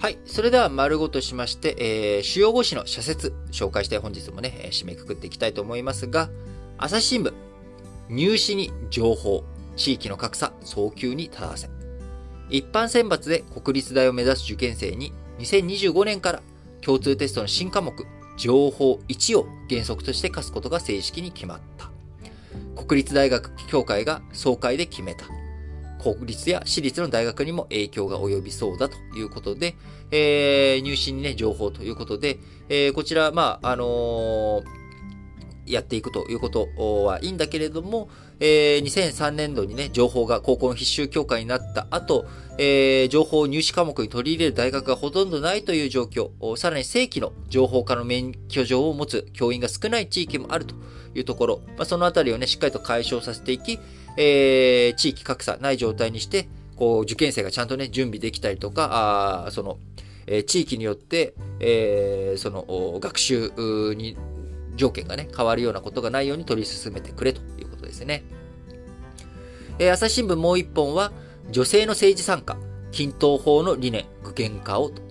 はい。それでは丸ごとしまして、えー、主要語詞の社説、紹介して本日もねえ、締めくくっていきたいと思いますが、朝日新聞、入試に情報、地域の格差、早急に正せ。一般選抜で国立大を目指す受験生に、2025年から共通テストの新科目、情報1を原則として課すことが正式に決まった。国立大学協会が総会で決めた。国立や私立の大学にも影響が及びそうだということで、えー、入試にね、情報ということで、えー、こちら、まあ、あのー、やっていくということはいいんだけれども、えー、2003年度にね、情報が高校の必修教科になった後、えー、情報を入試科目に取り入れる大学がほとんどないという状況、さらに正規の情報科の免許状を持つ教員が少ない地域もあるというところ、まあ、そのあたりをね、しっかりと解消させていき、えー、地域格差ない状態にして、こう、受験生がちゃんとね、準備できたりとか、あその、えー、地域によって、えー、その、学習に、条件がね、変わるようなことがないように取り進めてくれということですね。えー、朝日新聞もう一本は、女性の政治参加、均等法の理念、具現化をと。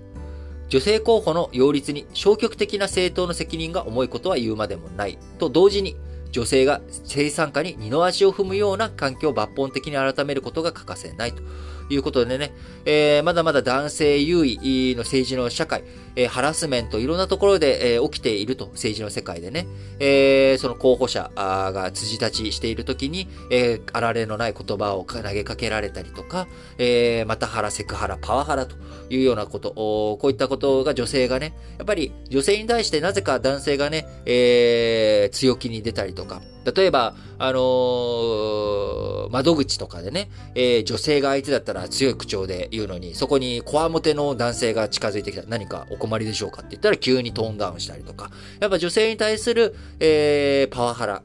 女性候補の擁立に消極的な政党の責任が重いことは言うまでもない。と同時に、女性が生産化に二の足を踏むような環境を抜本的に改めることが欠かせないと。いうことでね、えー、まだまだ男性優位の政治の社会、えー、ハラスメント、いろんなところで、えー、起きていると、政治の世界でね、えー、その候補者が辻立ちしているときに、えー、あられのない言葉を投げかけられたりとか、えー、またハラ、セクハラ、パワハラというようなこと、こういったことが女性がね、やっぱり女性に対してなぜか男性がね、えー、強気に出たりとか、例えば、あのー、窓口とかでね、えー、女性が相手だったら強い口調で言うのに、そこにこわもての男性が近づいてきた。何かお困りでしょうかって言ったら急にトーンダウンしたりとか、やっぱ女性に対する、えー、パワハラ、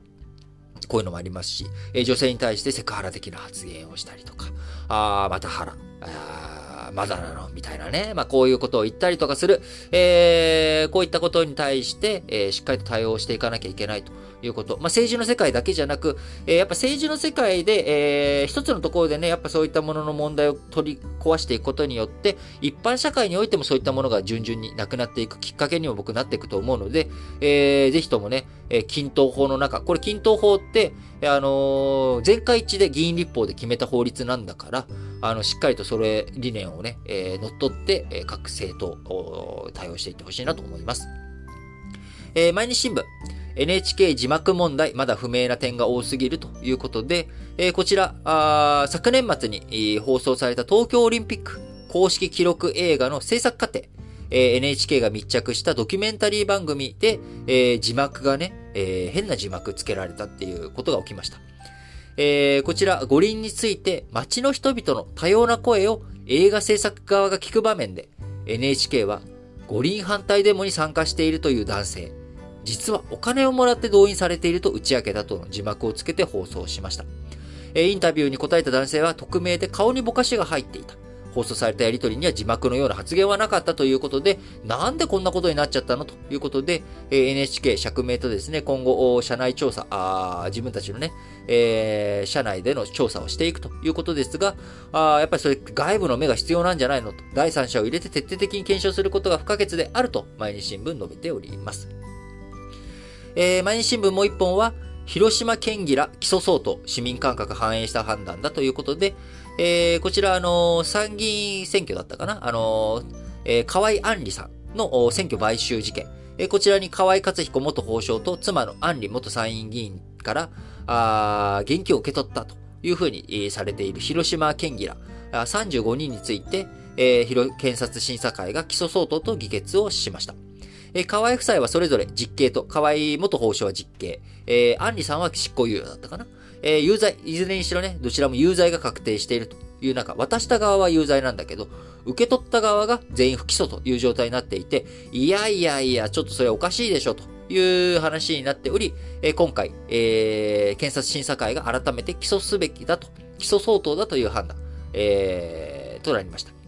こういうのもありますし、えー、女性に対してセクハラ的な発言をしたりとか、あまたハラ、あまだなの？みたいなね。まあ、こういうことを言ったりとかする、えー、こういったことに対して、えー、しっかりと対応していかなきゃいけないということ。まあ、政治の世界だけじゃなく、えー、やっぱ政治の世界で、えー、一つのところでね、やっぱそういったものの問題を取り壊していくことによって、一般社会においてもそういったものが順々になくなっていくきっかけにも僕なっていくと思うので、えー、ぜひともね、えー、均等法の中、これ均等法って、あのー、全会一致で議員立法で決めた法律なんだから、あの、しっかりとそれ、理念をね、えー、乗っ取って、えー、各政党、対応していってほしいなと思います。えー、毎日新聞。NHK 字幕問題、まだ不明な点が多すぎるということで、えー、こちら、あ昨年末に、放送された東京オリンピック公式記録映画の制作過程、えー、NHK が密着したドキュメンタリー番組で、えー、字幕がね、え、変な字幕つけられたっていうことが起きました。えー、こちら、五輪について街の人々の多様な声を映画制作側が聞く場面で、NHK は五輪反対デモに参加しているという男性、実はお金をもらって動員されていると打ち明けたとの字幕をつけて放送しました。インタビューに答えた男性は匿名で顔にぼかしが入っていた。放送されたやりとりには字幕のような発言はなかったということで、なんでこんなことになっちゃったのということで、NHK 釈明とですね、今後、社内調査、あ自分たちのね、えー、社内での調査をしていくということですが、あやっぱりそれ外部の目が必要なんじゃないのと、第三者を入れて徹底的に検証することが不可欠であると、毎日新聞述べております。えー、毎日新聞もう一本は、広島県議ら起訴相当、市民感覚反映した判断だということで、えー、こちら、あの、参議院選挙だったかな？あのー、えー、河合杏里さんの選挙買収事件。えー、こちらに河合克彦元法相と妻の杏里元参院議員から、あ現金を受け取ったというふうに、されている広島県議ら35人について、えー、検察審査会が起訴相当と議決をしました。えー、河合夫妻はそれぞれ実刑と、河合元法相は実刑、えー、アンリさんは執行猶予だったかな？えー、有罪、いずれにしろね、どちらも有罪が確定しているという中、渡した側は有罪なんだけど、受け取った側が全員不起訴という状態になっていて、いやいやいや、ちょっとそれおかしいでしょという話になっており、え今回、えー、検察審査会が改めて起訴すべきだと、起訴相当だという判断、えー、となりました。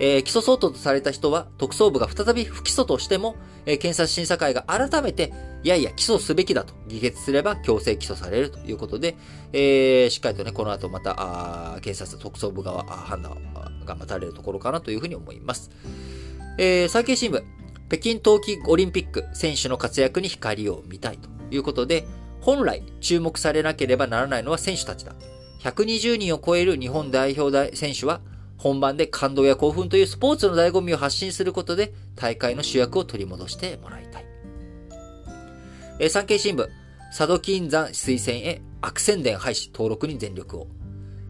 えー、起訴相当とされた人は、特捜部が再び不起訴としても、えー、検察審査会が改めていやいや、起訴すべきだと議決すれば強制起訴されるということで、えー、しっかりとね、この後また、あ検察特捜部側判断が待たれるところかなというふうに思います。えー、産経新聞、北京冬季オリンピック選手の活躍に光を見たいということで、本来注目されなければならないのは選手たちだ。120人を超える日本代表選手は、本番で感動や興奮というスポーツの醍醐味を発信することで、大会の主役を取り戻してもらいたい。えー、産経新聞、佐渡金山推薦へ悪宣伝廃止登録に全力を。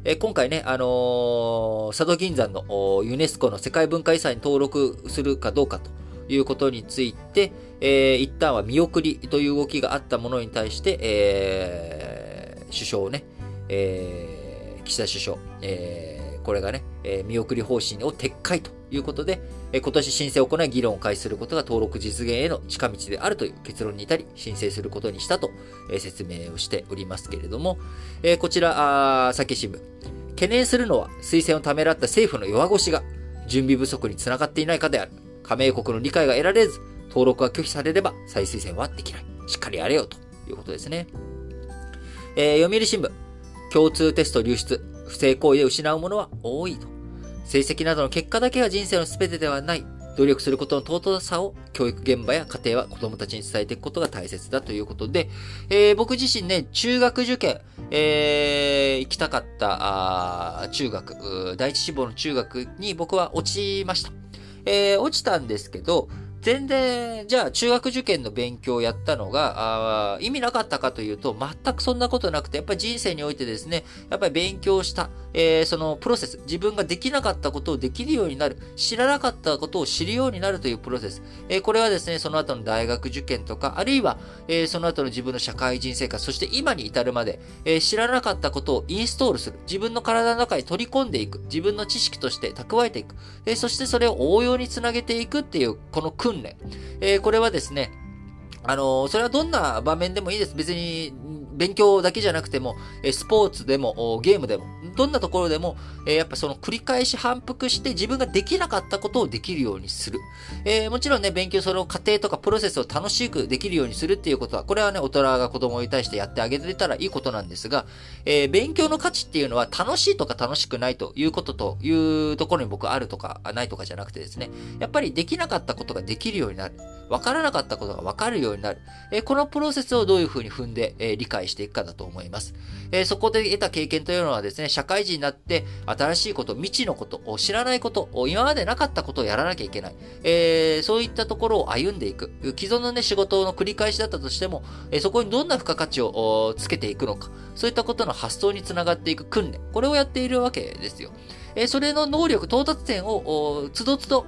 えー、今回ね、あのー、佐渡金山のユネスコの世界文化遺産に登録するかどうかということについて、えー、一旦は見送りという動きがあったものに対して、えー、首相をね、えー、岸田首相、えー、これがね、え、見送り方針を撤回ということで、え、今年申請を行い議論を開始することが登録実現への近道であるという結論に至り、申請することにしたと、え、説明をしておりますけれども、え、こちら、あ産新聞。懸念するのは推薦をためらった政府の弱腰が準備不足につながっていないかである。加盟国の理解が得られず、登録が拒否されれば再推薦はできない。しっかりやれよということですね。えー、読売新聞。共通テスト流出。不正行為で失うものは多いと。成績などの結果だけが人生の全てではない。努力することの尊さを教育現場や家庭は子供たちに伝えていくことが大切だということで、えー、僕自身ね、中学受験、えー、行きたかったあ中学、第一志望の中学に僕は落ちました。えー、落ちたんですけど、全然、じゃあ中学受験の勉強をやったのが、あ意味なかったかというと、全くそんなことなくて、やっぱり人生においてですね、やっぱり勉強した、えー、そのプロセス、自分ができなかったことをできるようになる、知らなかったことを知るようになるというプロセス。えー、これはですね、その後の大学受験とか、あるいは、えー、その後の自分の社会人生活、そして今に至るまで、え知らなかったことをインストールする。自分の体の中に取り込んでいく。自分の知識として蓄えていく。えそしてそれを応用につなげていくっていう、この訓練。えこれはですね、あのそれはどんな場面でもいいです。別に、勉強だけじゃなくても、スポーツでも、ゲームでも、どんなところでも、えやっぱその繰り返し反復して自分ができなかったことをできるようにする。えー、もちろんね、勉強その過程とかプロセスを楽しくできるようにするっていうことは、これはね、大人が子供に対してやってあげてたらいいことなんですが、えー、勉強の価値っていうのは楽しいとか楽しくないということというところに僕あるとかないとかじゃなくてですね、やっぱりできなかったことができるようになる。わからなかったことがわかるようになる。えー、このプロセスをどういうふうに踏んで、えー、理解していくかだと思います。えー、そこで得た経験というのはですね、社会人になって新しいこと、未知のこと、知らないこと、今までなかったことをやらなきゃいけない。えそういったところを歩んでいく。既存のね、仕事の繰り返しだったとしても、えそこにどんな付加価値をつけていくのか。そういったことの発想につながっていく訓練。これをやっているわけですよ。えそれの能力、到達点を、つどつど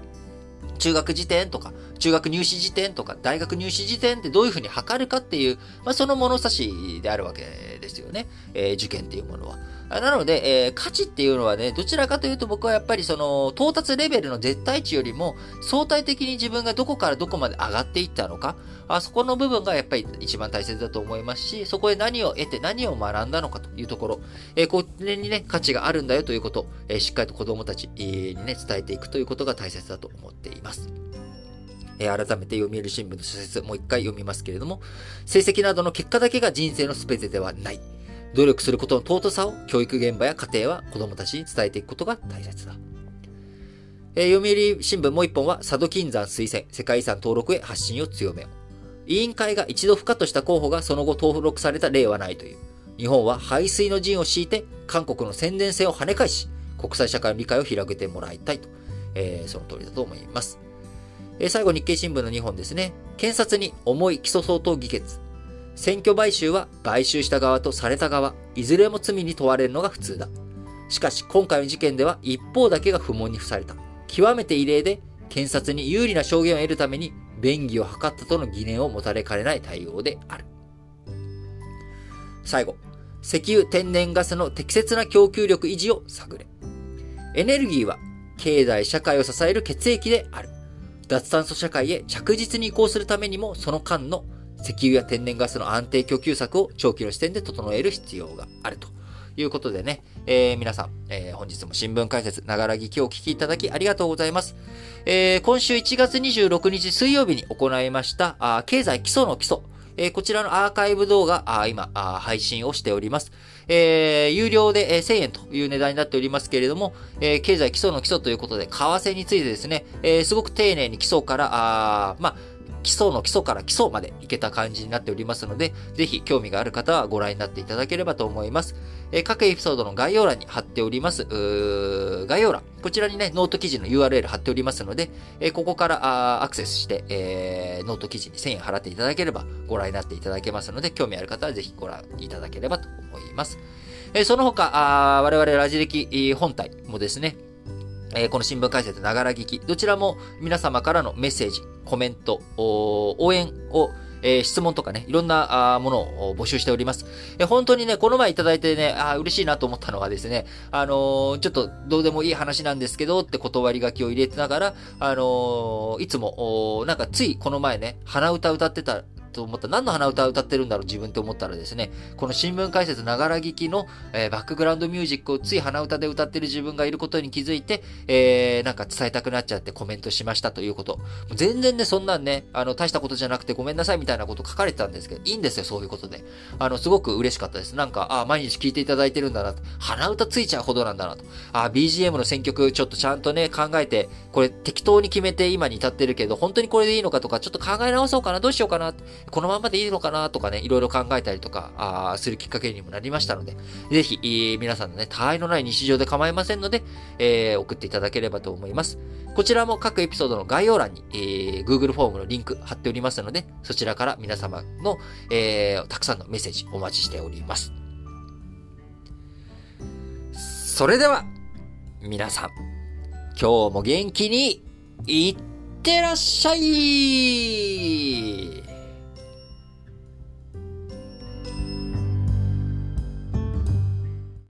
中学時点とか、中学入試時点とか、大学入試時点ってどういうふうに測るかっていう、まあ、その物差しであるわけですよね。えー、受験っていうものは。なので、えー、価値っていうのはね、どちらかというと僕はやっぱりその、到達レベルの絶対値よりも、相対的に自分がどこからどこまで上がっていったのか、あそこの部分がやっぱり一番大切だと思いますし、そこで何を得て何を学んだのかというところ、えー、これにね、価値があるんだよということ、えー、しっかりと子供たちにね、伝えていくということが大切だと思っています。え、改めて読売新聞の書説、もう一回読みますけれども、成績などの結果だけが人生の全てではない。努力することの尊さを教育現場や家庭は子供たちに伝えていくことが大切だ。えー、読売新聞もう一本は佐渡金山推薦、世界遺産登録へ発信を強めよう。委員会が一度不可とした候補がその後登録された例はないという。日本は排水の陣を敷いて韓国の宣伝戦を跳ね返し、国際社会の理解を広げてもらいたいと。えー、その通りだと思います。えー、最後日経新聞の2本ですね。検察に重い起訴相当議決。選挙買収は買収した側とされた側、いずれも罪に問われるのが普通だ。しかし今回の事件では一方だけが不問に付された。極めて異例で、検察に有利な証言を得るために便宜を図ったとの疑念を持たれかねない対応である。最後、石油天然ガスの適切な供給力維持を探れ。エネルギーは経済社会を支える血液である。脱炭素社会へ着実に移行するためにもその間の石油や天然ガスの安定供給策を長期の視点で整える必要があるということでね、えー、皆さん、えー、本日も新聞解説、ながら聞きをお聞きいただきありがとうございます。えー、今週1月26日水曜日に行いました、あ経済基礎の基礎、えー、こちらのアーカイブ動画、あ今あ、配信をしております。えー、有料で、えー、1000円という値段になっておりますけれども、えー、経済基礎の基礎ということで、為替についてですね、えー、すごく丁寧に基礎から、あまあ、基礎の基礎から基礎までいけた感じになっておりますので、ぜひ興味がある方はご覧になっていただければと思います。えー、各エピソードの概要欄に貼っております、概要欄。こちらにね、ノート記事の URL 貼っておりますので、えー、ここからアクセスして、えー、ノート記事に1000円払っていただければご覧になっていただけますので、興味ある方はぜひご覧いただければと思います。え、その他、我々ラジ歴本体もですね、えこの新聞解説ながら聞き、どちらも皆様からのメッセージ、コメント、応援を、えー、質問とかね、いろんなあものを募集しております。えー、本当にね、この前いただいてね、あ嬉しいなと思ったのはですね、あのー、ちょっとどうでもいい話なんですけどって断り書きを入れてながら、あのいつも、なんかついこの前ね、鼻歌歌ってたと思った何の鼻歌を歌ってるんだろう自分って思ったらですね、この新聞解説ながら聞きの、えー、バックグラウンドミュージックをつい鼻歌で歌ってる自分がいることに気づいて、えー、なんか伝えたくなっちゃってコメントしましたということ。全然ね、そんなんね、あの、大したことじゃなくてごめんなさいみたいなこと書かれてたんですけど、いいんですよ、そういうことで。あの、すごく嬉しかったです。なんか、あ、毎日聞いていただいてるんだな。鼻歌ついちゃうほどなんだなと。あ、BGM の選曲ちょっとちゃんとね、考えて、これ適当に決めて今に至ってるけど、本当にこれでいいのかとか、ちょっと考え直そうかな、どうしようかな。このままでいいのかなとかね、いろいろ考えたりとか、あするきっかけにもなりましたので、ぜひ、えー、皆さんのね、他愛のない日常で構いませんので、えー、送っていただければと思います。こちらも各エピソードの概要欄に、えー、Google フォームのリンク貼っておりますので、そちらから皆様の、えー、たくさんのメッセージお待ちしております。それでは、皆さん、今日も元気に、いってらっしゃい